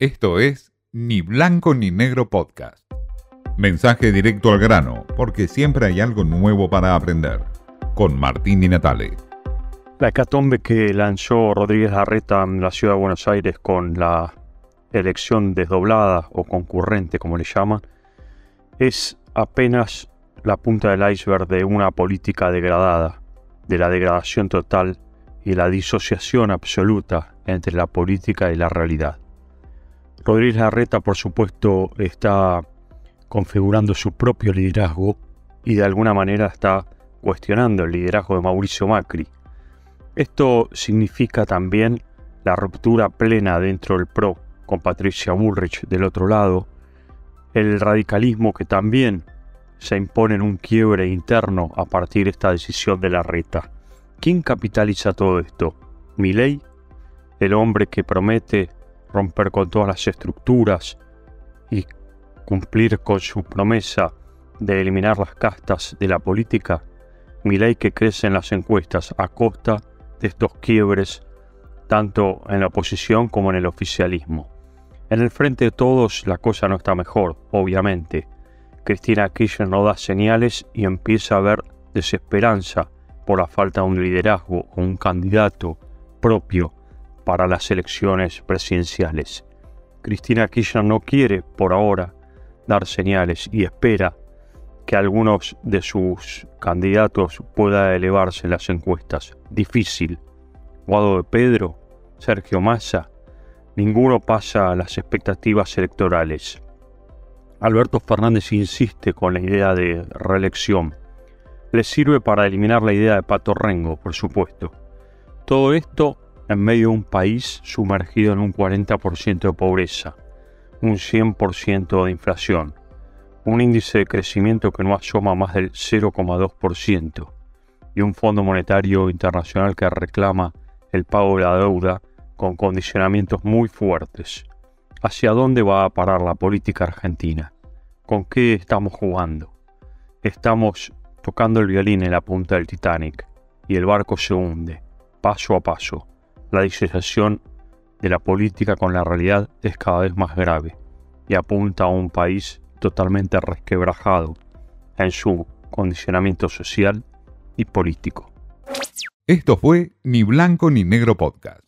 Esto es Ni Blanco ni Negro Podcast. Mensaje directo al grano, porque siempre hay algo nuevo para aprender. Con Martín Di Natale. La hecatombe que lanzó Rodríguez Larreta en la ciudad de Buenos Aires con la elección desdoblada o concurrente, como le llaman, es apenas la punta del iceberg de una política degradada, de la degradación total y la disociación absoluta entre la política y la realidad. Rodríguez Larreta, por supuesto, está configurando su propio liderazgo y de alguna manera está cuestionando el liderazgo de Mauricio Macri. Esto significa también la ruptura plena dentro del PRO con Patricia Bullrich del otro lado, el radicalismo que también se impone en un quiebre interno a partir de esta decisión de la reta. ¿Quién capitaliza todo esto? ¿Milei? ¿El hombre que promete romper con todas las estructuras y cumplir con su promesa de eliminar las castas de la política? Milei que crece en las encuestas a costa de estos quiebres tanto en la oposición como en el oficialismo. En el frente de todos la cosa no está mejor, obviamente. Cristina Kirchner no da señales y empieza a haber desesperanza por la falta de un liderazgo o un candidato propio para las elecciones presidenciales. Cristina Kirchner no quiere, por ahora, dar señales y espera que algunos de sus candidatos pueda elevarse en las encuestas. Difícil. Guado de Pedro, Sergio Massa, ninguno pasa a las expectativas electorales. Alberto Fernández insiste con la idea de reelección. Le sirve para eliminar la idea de Pato Rengo, por supuesto. Todo esto en medio de un país sumergido en un 40% de pobreza, un 100% de inflación, un índice de crecimiento que no asoma más del 0,2% y un Fondo Monetario Internacional que reclama el pago de la deuda con condicionamientos muy fuertes. ¿Hacia dónde va a parar la política argentina? ¿Con qué estamos jugando? Estamos tocando el violín en la punta del Titanic y el barco se hunde, paso a paso la disociación de la política con la realidad es cada vez más grave y apunta a un país totalmente resquebrajado en su condicionamiento social y político. Esto fue Ni Blanco ni Negro Podcast.